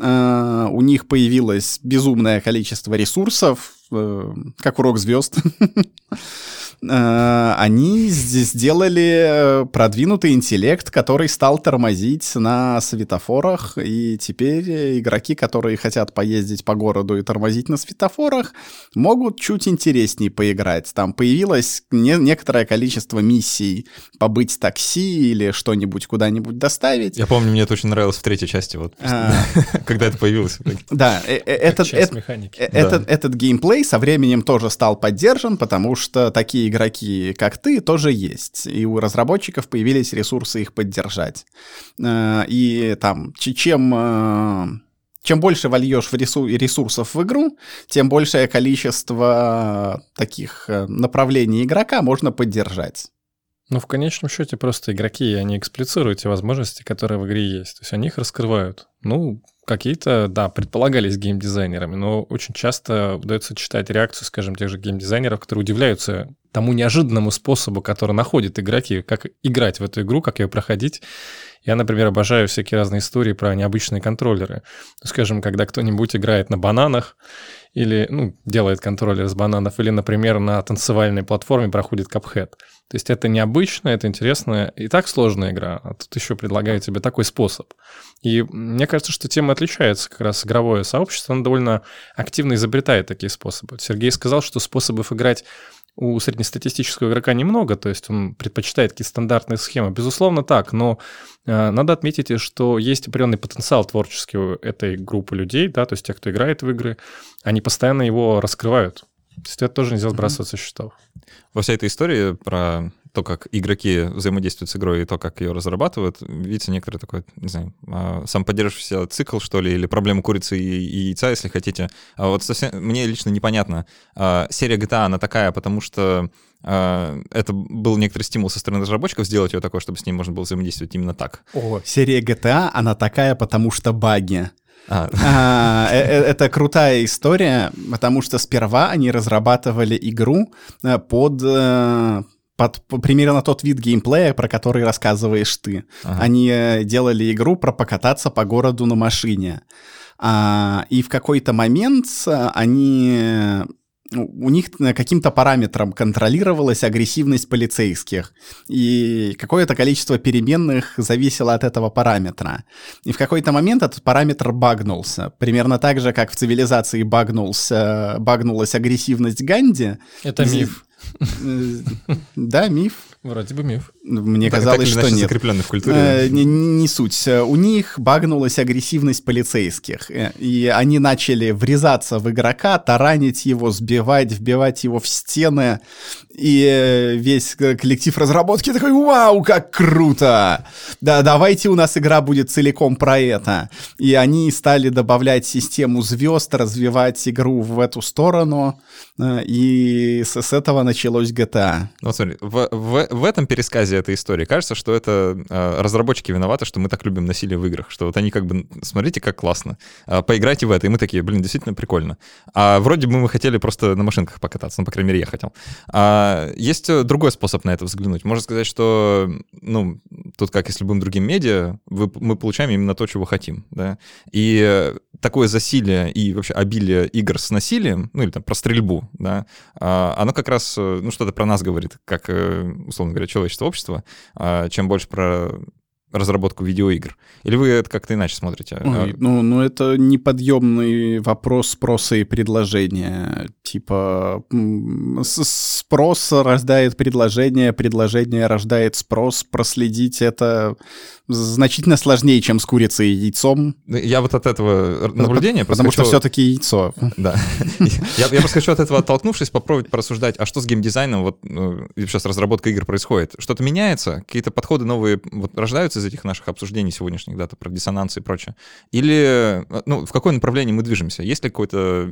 Uh, у них появилось безумное количество ресурсов, uh, как урок звезд. Э, они сделали продвинутый интеллект, который стал тормозить на светофорах, и теперь игроки, которые хотят поездить по городу и тормозить на светофорах, могут чуть интереснее поиграть. Там появилось не некоторое количество миссий побыть такси или что-нибудь куда-нибудь доставить. Я помню, мне это очень нравилось в третьей части, вот, а. когда это появилось. Да, э, э, этот геймплей со временем тоже стал поддержан, потому что такие игроки, как ты, тоже есть. И у разработчиков появились ресурсы их поддержать. Э, и там, чем э, чем больше вольешь в ресурсов в игру, тем большее количество таких э, направлений игрока можно поддержать. Ну, в конечном счете, просто игроки, они эксплицируют те возможности, которые в игре есть. То есть они их раскрывают. Ну, какие-то, да, предполагались геймдизайнерами, но очень часто удается читать реакцию, скажем, тех же геймдизайнеров, которые удивляются тому неожиданному способу, который находят игроки, как играть в эту игру, как ее проходить. Я, например, обожаю всякие разные истории про необычные контроллеры. Скажем, когда кто-нибудь играет на бананах, или, ну, делает контроллер из бананов, или, например, на танцевальной платформе проходит капхед. То есть это необычно, это интересно, и так сложная игра, а тут еще предлагают тебе такой способ. И мне кажется, что тема отличается как раз игровое сообщество, оно довольно активно изобретает такие способы. Сергей сказал, что способов играть у среднестатистического игрока немного, то есть он предпочитает какие-то стандартные схемы. Безусловно, так, но э, надо отметить, что есть определенный потенциал творческий у этой группы людей, да, то есть те, кто играет в игры, они постоянно его раскрывают. То есть это тоже нельзя сбрасывать со счетов. Во всей этой истории про то, как игроки взаимодействуют с игрой и то, как ее разрабатывают, видите некоторый такой, не знаю, а, сам поддерживающийся цикл, что ли, или проблему курицы и, и яйца, если хотите. А вот совсем, мне лично непонятно. А, серия GTA, она такая, потому что это был некоторый стимул со стороны разработчиков сделать ее такой, чтобы с ней можно было взаимодействовать именно так. О, серия GTA, она такая, потому что баги. А. А, э, э, это крутая история, потому что сперва они разрабатывали игру э, под под примерно тот вид геймплея, про который рассказываешь ты. Ага. Они делали игру про покататься по городу на машине. А, и в какой-то момент они ну, у них каким-то параметром контролировалась агрессивность полицейских, и какое-то количество переменных зависело от этого параметра. И в какой-то момент этот параметр багнулся. Примерно так же, как в цивилизации багнулся, багнулась агрессивность Ганди. Это миф. Да, миф. Вроде бы миф. Мне так, казалось, так что нет. закрепленный в культуре. Э, не, не суть. У них багнулась агрессивность полицейских. Э, и они начали врезаться в игрока, таранить его, сбивать, вбивать его в стены. И э, весь коллектив разработки такой, вау, как круто! Да, давайте у нас игра будет целиком про это. И они стали добавлять систему звезд, развивать игру в эту сторону. Э, и с, этого началось GTA. Вот смотри, в, в, в этом пересказе этой истории кажется, что это э, разработчики виноваты, что мы так любим насилие в играх, что вот они как бы, смотрите, как классно, э, поиграйте в это, и мы такие, блин, действительно прикольно. А вроде бы мы хотели просто на машинках покататься, ну, по крайней мере, я хотел. А есть э, другой способ на это взглянуть. Можно сказать, что, ну, тут как и с любым другим медиа, вы, мы получаем именно то, чего хотим, да, и такое засилие и вообще обилие игр с насилием, ну, или там про стрельбу, да, а, оно как раз, э, ну, что-то про нас говорит, как, э, условно говоря, человечество, общество, а, чем больше про разработку видеоигр? Или вы это как-то иначе смотрите? Ой, ну, ну, это неподъемный вопрос спроса и предложения. Типа, спрос рождает предложение, предложение рождает спрос. Проследить это значительно сложнее, чем с курицей и яйцом. Я вот от этого наблюдения... Потому что все-таки яйцо. Да. Я просто хочу от этого оттолкнувшись, попробовать порассуждать, а что с геймдизайном вот ну, сейчас разработка игр происходит? Что-то меняется? Какие-то подходы новые вот рождаются из этих наших обсуждений сегодняшних, да, про диссонанс и прочее? Или, ну, в какое направление мы движемся? Есть ли какой-то...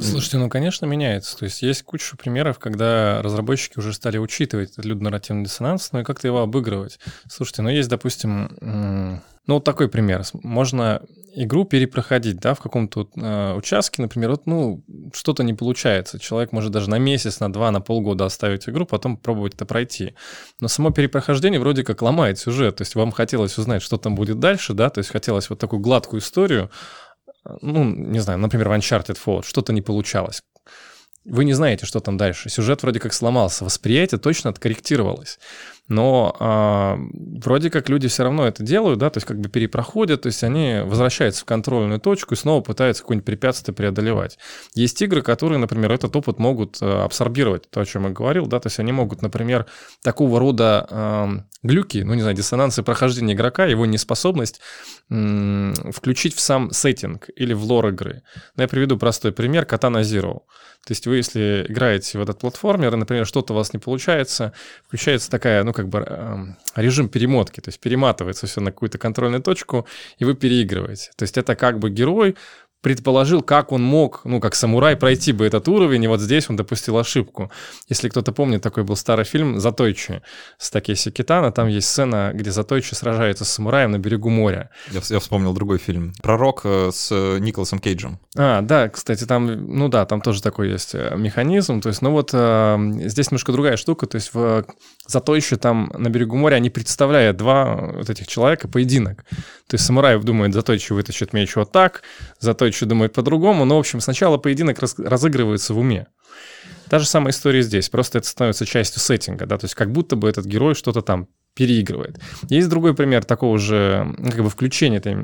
Слушайте, ну, конечно, меняется. То есть есть куча примеров, когда разработчики уже стали учитывать этот людонарративный диссонанс, ну и как-то его обыгрывать. Слушайте, ну есть, допустим, ну, вот такой пример. Можно игру перепроходить, да, в каком-то э, участке, например, вот, ну, что-то не получается. Человек может даже на месяц, на два, на полгода оставить игру, потом пробовать это пройти. Но само перепрохождение вроде как ломает сюжет. То есть вам хотелось узнать, что там будет дальше, да, то есть хотелось вот такую гладкую историю, ну, не знаю, например, в Uncharted Fallout, что-то не получалось. Вы не знаете, что там дальше. Сюжет вроде как сломался, восприятие точно откорректировалось но а, вроде как люди все равно это делают, да, то есть как бы перепроходят, то есть они возвращаются в контрольную точку и снова пытаются какое-нибудь препятствие преодолевать. Есть игры, которые, например, этот опыт могут э, абсорбировать, то, о чем я говорил, да, то есть они могут, например, такого рода э, глюки, ну, не знаю, диссонансы прохождения игрока, его неспособность э, включить в сам сеттинг или в лор игры. Ну, я приведу простой пример Katana Zero. То есть вы, если играете в этот платформер, например, что-то у вас не получается, включается такая, ну, как бы э, режим перемотки, то есть перематывается все на какую-то контрольную точку, и вы переигрываете. То есть это как бы герой предположил, как он мог, ну, как самурай, пройти бы этот уровень, и вот здесь он допустил ошибку. Если кто-то помнит, такой был старый фильм «Затойчи» с Такеси Китана, там есть сцена, где Затойчи сражается с самураем на берегу моря. Я, я вспомнил другой фильм. Пророк э, с Николасом Кейджем. А, да, кстати, там, ну да, там тоже такой есть э, механизм, то есть, ну вот э, здесь немножко другая штука, то есть в Затойчи там на берегу моря они представляют два вот этих человека поединок. То есть самурай думает, Затойчи вытащит меч вот так, Затойчи еще думает по-другому, но, в общем, сначала поединок раз, разыгрывается в уме. Та же самая история здесь, просто это становится частью сеттинга, да, то есть как будто бы этот герой что-то там переигрывает. Есть другой пример такого же ну, как бы включения этой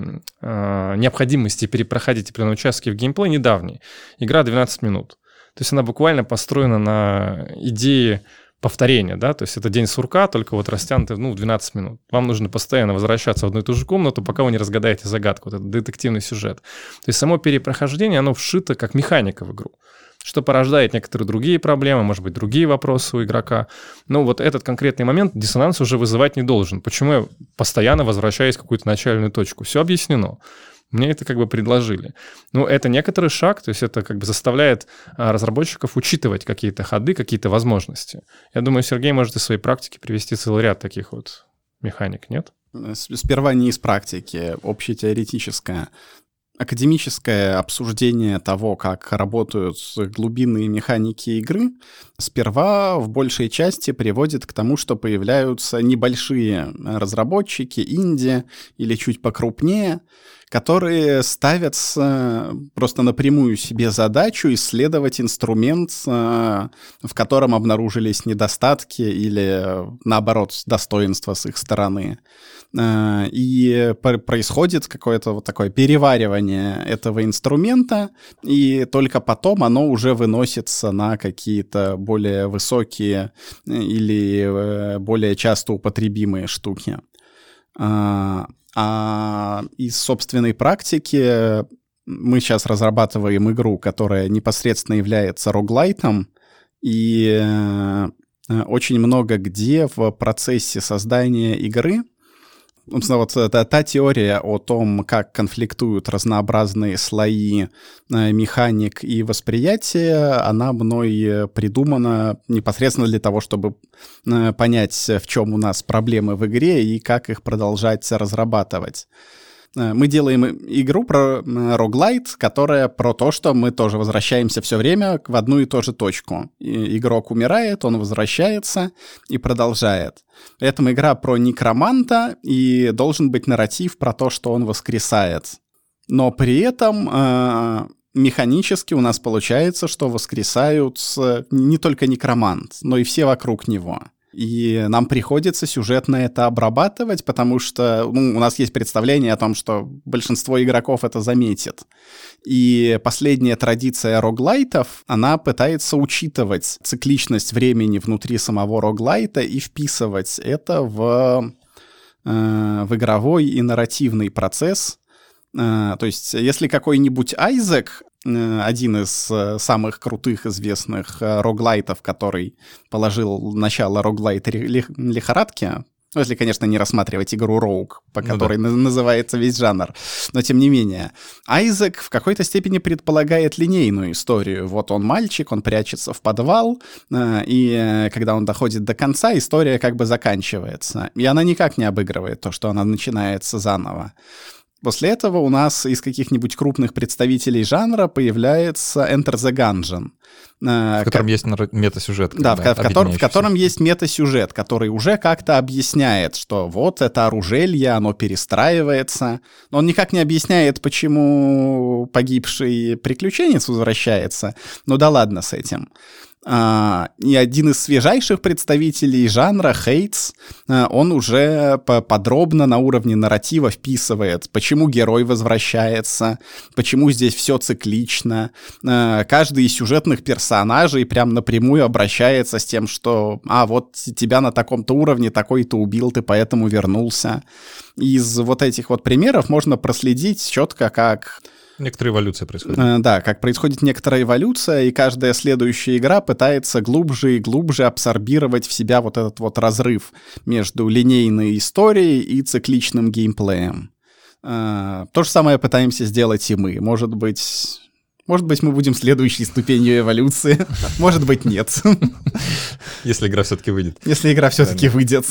э, необходимости перепроходить определенные участки в геймплей недавний. Игра 12 минут. То есть она буквально построена на идее повторение, да, то есть это день сурка, только вот растянутый, ну, в 12 минут. Вам нужно постоянно возвращаться в одну и ту же комнату, пока вы не разгадаете загадку, вот этот детективный сюжет. То есть само перепрохождение, оно вшито как механика в игру. что порождает некоторые другие проблемы, может быть, другие вопросы у игрока. Но вот этот конкретный момент диссонанс уже вызывать не должен. Почему я постоянно возвращаюсь в какую-то начальную точку? Все объяснено. Мне это как бы предложили. Ну, это некоторый шаг, то есть это как бы заставляет а, разработчиков учитывать какие-то ходы, какие-то возможности. Я думаю, Сергей может из своей практики привести целый ряд таких вот механик, нет? Сперва не из практики, общетеоретическая. Академическое обсуждение того, как работают глубинные механики игры, сперва в большей части приводит к тому, что появляются небольшие разработчики, инди или чуть покрупнее, которые ставят просто напрямую себе задачу исследовать инструмент, э, в котором обнаружились недостатки или, наоборот, достоинства с их стороны. Э, и происходит какое-то вот такое переваривание этого инструмента, и только потом оно уже выносится на какие-то более высокие э, или более часто употребимые штуки. А из собственной практики мы сейчас разрабатываем игру, которая непосредственно является роглайтом, и э, очень много где в процессе создания игры Собственно, вот та, та теория о том, как конфликтуют разнообразные слои э, механик и восприятия, она мной придумана непосредственно для того, чтобы э, понять, в чем у нас проблемы в игре и как их продолжать разрабатывать. Э, мы делаем игру про роглайт, которая про то, что мы тоже возвращаемся все время в одну и ту же точку. И игрок умирает, он возвращается и продолжает. При этом игра про некроманта, и должен быть нарратив про то, что он воскресает. Но при этом э, механически у нас получается, что воскресают не только некромант, но и все вокруг него. И нам приходится сюжетно это обрабатывать, потому что ну, у нас есть представление о том, что большинство игроков это заметит. И последняя традиция роглайтов, она пытается учитывать цикличность времени внутри самого роглайта и вписывать это в, э, в игровой и нарративный процесс. Э, то есть, если какой-нибудь Айзек один из э, самых крутых известных э, роглайтов, который положил начало роглайт лихорадки, ну, если, конечно, не рассматривать игру Роук, по которой ну, да. называется весь жанр. Но тем не менее, Айзек в какой-то степени предполагает линейную историю. Вот он мальчик, он прячется в подвал, и когда он доходит до конца, история как бы заканчивается. И она никак не обыгрывает то, что она начинается заново. После этого у нас из каких-нибудь крупных представителей жанра появляется Enter the Gungeon. Э, в котором как... есть метасюжет. Да, в, в, в котором есть метасюжет, который уже как-то объясняет, что вот это оружелье, оно перестраивается. Но он никак не объясняет, почему погибший приключенец возвращается. Ну да ладно с этим. А, и один из свежайших представителей жанра, Хейтс, а, он уже подробно на уровне нарратива вписывает, почему герой возвращается, почему здесь все циклично. А, каждый из сюжетных персонажей прям напрямую обращается с тем, что «А, вот тебя на таком-то уровне такой-то убил, ты поэтому вернулся». Из вот этих вот примеров можно проследить четко, как Некоторая эволюция происходит. Э, да, как происходит некоторая эволюция, и каждая следующая игра пытается глубже и глубже абсорбировать в себя вот этот вот разрыв между линейной историей и цикличным геймплеем. Э, то же самое пытаемся сделать и мы. Может быть, может быть, мы будем следующей ступенью эволюции. Может быть, нет. Если игра все-таки выйдет. Если игра все-таки выйдет.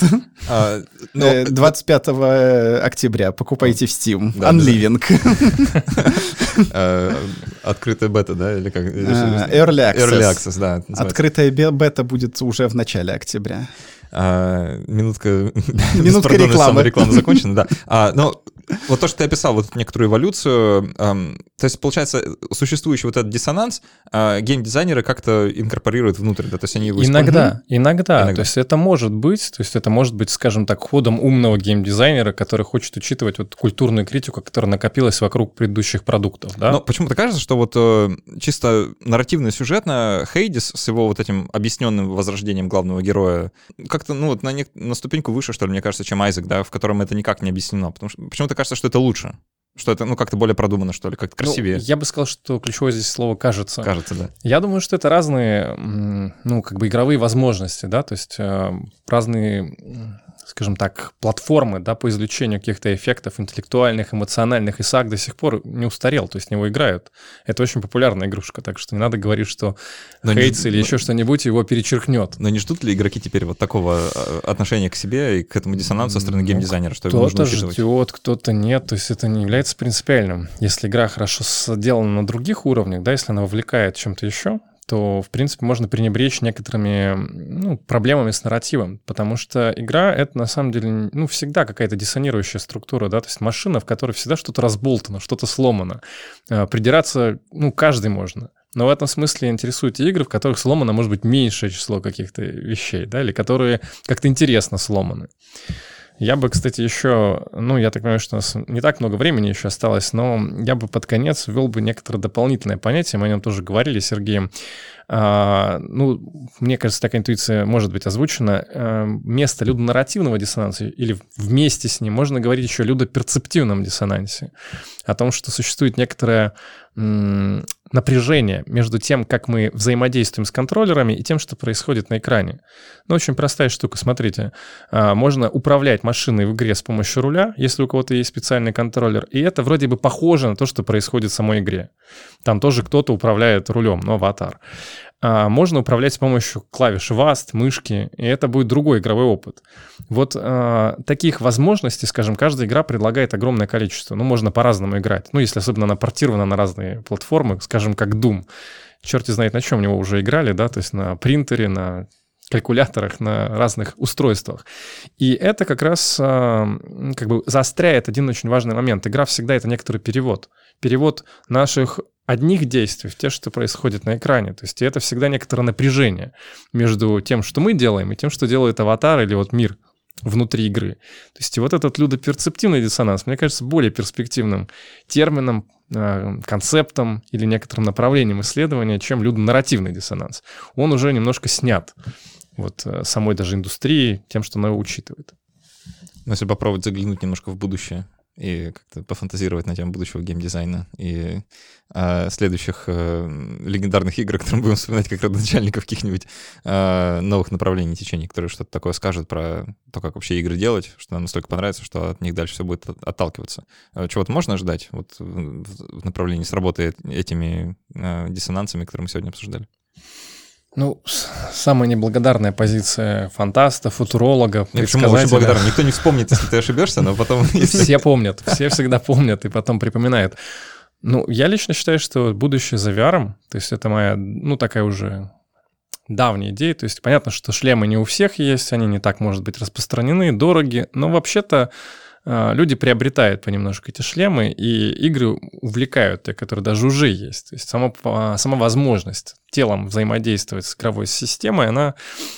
А, но... 25 э, октября покупайте в Steam. Да, Unliving. А, открытая бета, да? Или как? А, Early Access. Early Access, да. Открытая бета будет уже в начале октября. А, минутка, минутка рекламы. реклама закончена, да. А, но вот то, что ты описал, вот некоторую эволюцию, эм, то есть, получается, существующий вот этот диссонанс э, геймдизайнеры как-то инкорпорируют внутрь, да, то есть они его иногда, иногда, иногда, то есть это может быть, то есть это может быть, скажем так, ходом умного геймдизайнера, который хочет учитывать вот культурную критику, которая накопилась вокруг предыдущих продуктов, да? Но почему-то кажется, что вот э, чисто нарративно-сюжетно Хейдис с его вот этим объясненным возрождением главного героя как-то, ну, вот на, не, на ступеньку выше, что ли, мне кажется, чем Айзек, да, в котором это никак не объяснено, потому что почему-то кажется, что это лучше Что это, ну, как-то более продумано, что ли, как-то Ну, красивее. я бы сказал, что ключевое здесь слово «кажется». Кажется, да. Я думаю, что это разные, ну, как бы игровые возможности, да, то есть э, разные, скажем так, платформы, да, по извлечению каких-то эффектов интеллектуальных, эмоциональных, и САК до сих пор не устарел, то есть в него играют. Это очень популярная игрушка, так что не надо говорить, что Но не- Хейтс или но- еще что-нибудь его перечеркнет. Но не ждут ли игроки теперь вот такого э, отношения к себе и к этому диссонансу со стороны Ну, геймдизайнера, что его нужно Кто-то учитывать? ждет, кто-то нет, то есть это не является принципиальным. Если игра хорошо сделана на других уровнях, да, если она вовлекает чем-то еще, то, в принципе, можно пренебречь некоторыми ну, проблемами с нарративом, потому что игра — это, на самом деле, ну, всегда какая-то диссонирующая структура, да, то есть машина, в которой всегда что-то разболтано, что-то сломано. Э, Придираться, ну, каждый можно. Но в этом смысле интересуют те игры, в которых сломано, может быть, меньшее число каких-то вещей, да, или которые как-то интересно сломаны. Я бы, кстати, еще, ну, я так понимаю, что у нас не так много времени еще осталось, но я бы под конец ввел бы некоторое дополнительное понятие, мы о нем тоже говорили с Сергеем. А, ну, мне кажется, такая интуиция может быть озвучена. А, Место людонарративного диссонанса или вместе с ним можно говорить еще о людоперцептивном диссонансе. О том, что существует некоторое м, напряжение между тем, как мы взаимодействуем с контроллерами и тем, что происходит на экране. Ну, очень простая штука, смотрите. А, Можно управлять машиной в игре с помощью руля, если у кого-то есть специальный контроллер, и это вроде бы похоже на то, что происходит в самой игре. Там тоже кто-то управляет рулем, но аватар. А, Можно управлять с помощью клавиш VAST, мышки, и это будет другой игровой опыт. Вот а, таких возможностей, скажем, каждая игра предлагает огромное количество. Ну, можно по-разному играть. Ну, если особенно она портирована на разные платформы, скажем, как Doom. Черти знает, на чем в него уже играли, да, то есть на принтере, на калькуляторах, на разных устройствах. И это как раз а, как бы заостряет один очень важный момент. Игра всегда это некоторый перевод. Перевод наших одних действий в те, что происходит на экране. То есть это всегда некоторое напряжение между тем, что мы делаем, и тем, что делает аватар или вот мир внутри игры. То есть и вот этот людоперцептивный диссонанс, мне кажется, более перспективным термином, э, концептом или некоторым направлением исследования, чем людонарративный диссонанс. Он уже немножко снят вот э, самой даже индустрии тем, что она учитывает. Ну, если попробовать заглянуть немножко в будущее и как-то пофантазировать на тему будущего геймдизайна и а, следующих э, легендарных игр, которые мы будем вспоминать как родоначальников каких-нибудь а, новых направлений течений, которые что-то такое скажут про то, как вообще игры делать, что нам настолько понравится, что от них дальше все будет от- отталкиваться. А Чего-то можно ожидать вот в направлении с работой этими э, диссонансами, которые мы сегодня обсуждали? Ну, самая неблагодарная позиция фантаста, футуролога, Я почему очень благодарен. Никто не вспомнит, если ты ошибешься, но потом... Все помнят, все всегда помнят и потом припоминают. Ну, я лично считаю, что будущее за VR, то есть это моя, ну, такая уже давняя идея. То есть понятно, что шлемы не у всех есть, они не так, может быть, распространены, дороги, но вообще-то люди приобретают понемножку эти шлемы, и игры увлекают те, которые даже уже есть. То есть сама, сама возможность телом взаимодействовать с игровой системой, она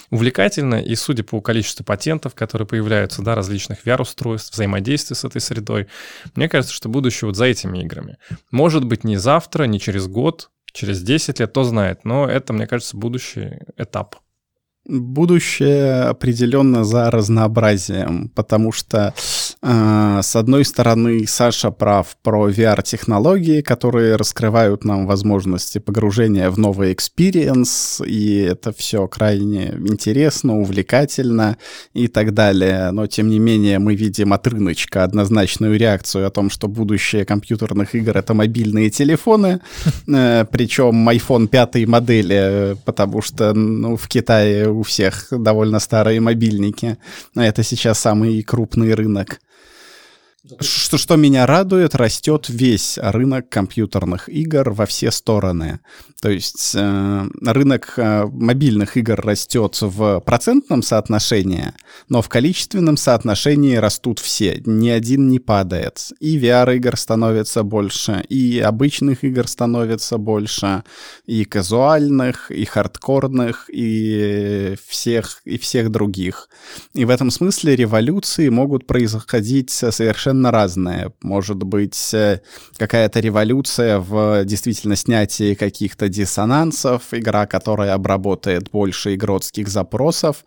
увлекательна, и судя по количеству патентов, которые появляются, да, различных VR-устройств, взаимодействия с этой средой, мне кажется, что будущее вот за этими играми. Может быть, не завтра, не через год, через 10 лет, кто знает, но это, мне кажется, будущий этап. Будущее определенно за разнообразием, потому что, э, с одной стороны, Саша прав про VR-технологии, которые раскрывают нам возможности погружения в новый experience, и это все крайне интересно, увлекательно и так далее. Но, тем не менее, мы видим от рыночка однозначную реакцию о том, что будущее компьютерных игр — это мобильные телефоны, э, причем iPhone 5 модели, э, потому что ну, в Китае у всех довольно старые мобильники. Это сейчас самый крупный рынок. Что, что меня радует, растет весь рынок компьютерных игр во все стороны. То есть э, рынок э, мобильных игр растет в процентном соотношении, но в количественном соотношении растут все. Ни один не падает. И VR-игр становится больше, и обычных игр становится больше, и казуальных, и хардкорных, и всех, и всех других. И в этом смысле революции могут происходить совершенно совершенно разные. Может быть, э, какая-то революция в действительно снятии каких-то диссонансов, игра, которая обработает больше игротских запросов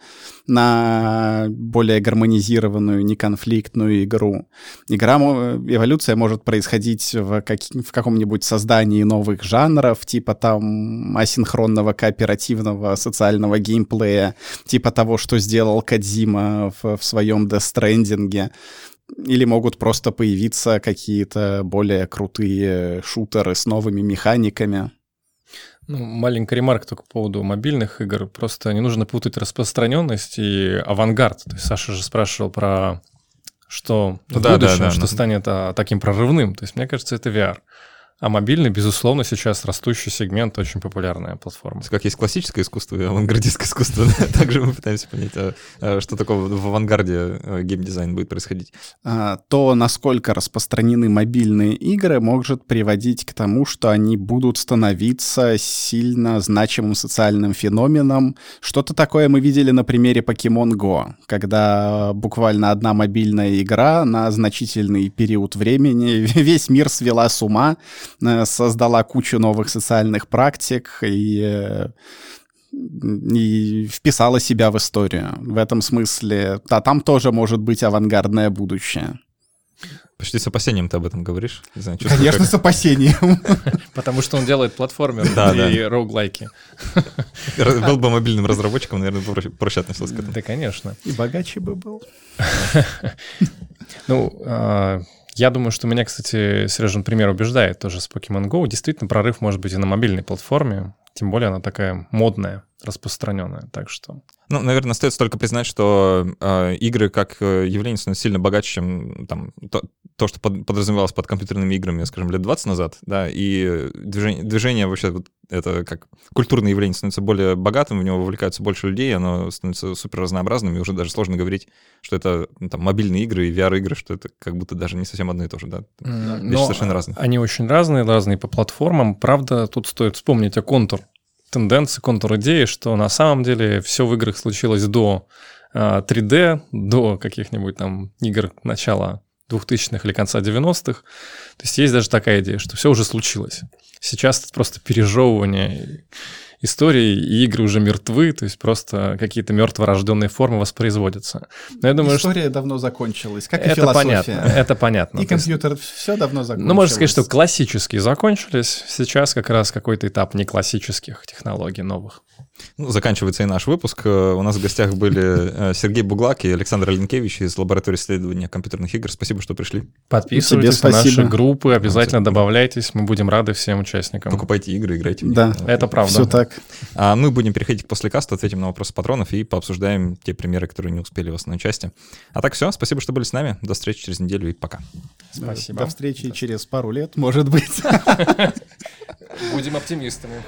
на более гармонизированную, неконфликтную игру. Игра, эволюция может происходить в, как, в каком-нибудь создании новых жанров, типа там асинхронного кооперативного социального геймплея, типа того, что сделал Кадзима в, в своем Death Stranding. Или могут просто появиться какие-то более крутые шутеры с новыми механиками. Ну, маленькая ремарка только по поводу мобильных игр. Просто не нужно путать распространенность и авангард. То есть Саша же спрашивал про что в да, будущем, да, да, что да. станет а, таким прорывным. То есть мне кажется, это VR. А мобильный, безусловно, сейчас растущий сегмент, очень популярная платформа. Как есть классическое искусство и авангардистское искусство, также мы пытаемся понять, а, а что такого в авангарде э, геймдизайн будет происходить. А, то, насколько распространены мобильные игры, может приводить к тому, что они будут становиться сильно значимым социальным феноменом. Что-то такое мы видели на примере Pokemon Go, когда буквально одна мобильная игра на значительный период времени весь мир свела с ума, создала кучу новых социальных практик и э, и вписала себя в историю. В этом смысле, да, там тоже может быть авангардное будущее. Почти с опасением ты об этом говоришь. Не знаю, Конечно, как... с опасением. Потому что он делает платформер и роуглайки. Был бы мобильным разработчиком, наверное, проще относился к этому. Да, конечно. И богаче бы был. Ну, а, я думаю, что меня, кстати, Сережа, например, убеждает тоже с Pokemon Go. Действительно, прорыв может быть и на мобильной платформе, тем более она такая модная, распространенная. Так что ну, наверное, остается только признать, что э, игры как э, явление становятся сильно богаче, чем там, то, то, что под, подразумевалось под компьютерными играми, скажем, лет 20 назад, да, и движение, движение вообще, вот это как культурное явление становится более богатым, в него вовлекаются больше людей, оно становится супер разнообразным, и уже даже сложно говорить, что это ну, там мобильные игры и VR-игры, что это как будто даже не совсем одно и то же, да, вещи совершенно разные. Они очень разные, разные по платформам. Правда, тут стоит вспомнить о контур тенденции, контур идеи, что на самом деле все в играх случилось до 3D, а, до каких-нибудь там игр начала 2000-х или конца 90-х. То есть есть даже такая идея, что все уже случилось. Сейчас это просто пережевывание истории, и игры уже мертвы, то есть просто какие-то мертворожденные формы воспроизводятся. Но я думаю, История что... давно закончилась, как это и философия. Понятно, это понятно. И компьютер, есть... все давно закончилось. Ну, можно сказать, что классические закончились, сейчас как раз какой-то этап неклассических технологий новых. Ну, заканчивается и наш выпуск. Э, у нас в гостях были э, Сергей Буглак и Александр Оленкевич из лаборатории исследования компьютерных игр. Спасибо, что пришли. Подписывайтесь на наши группы, обязательно добавляйтесь, мы будем рады всем участникам. Покупайте игры, играйте. Да, это правда. Все так. А мы будем переходить к послекасту, ответим на вопросы патронов и пообсуждаем те примеры, которые не успели в основной части. А так все, спасибо, что были с нами. До встречи через неделю и пока. Спасибо. До встречи через пару лет, может быть. Будем оптимистами.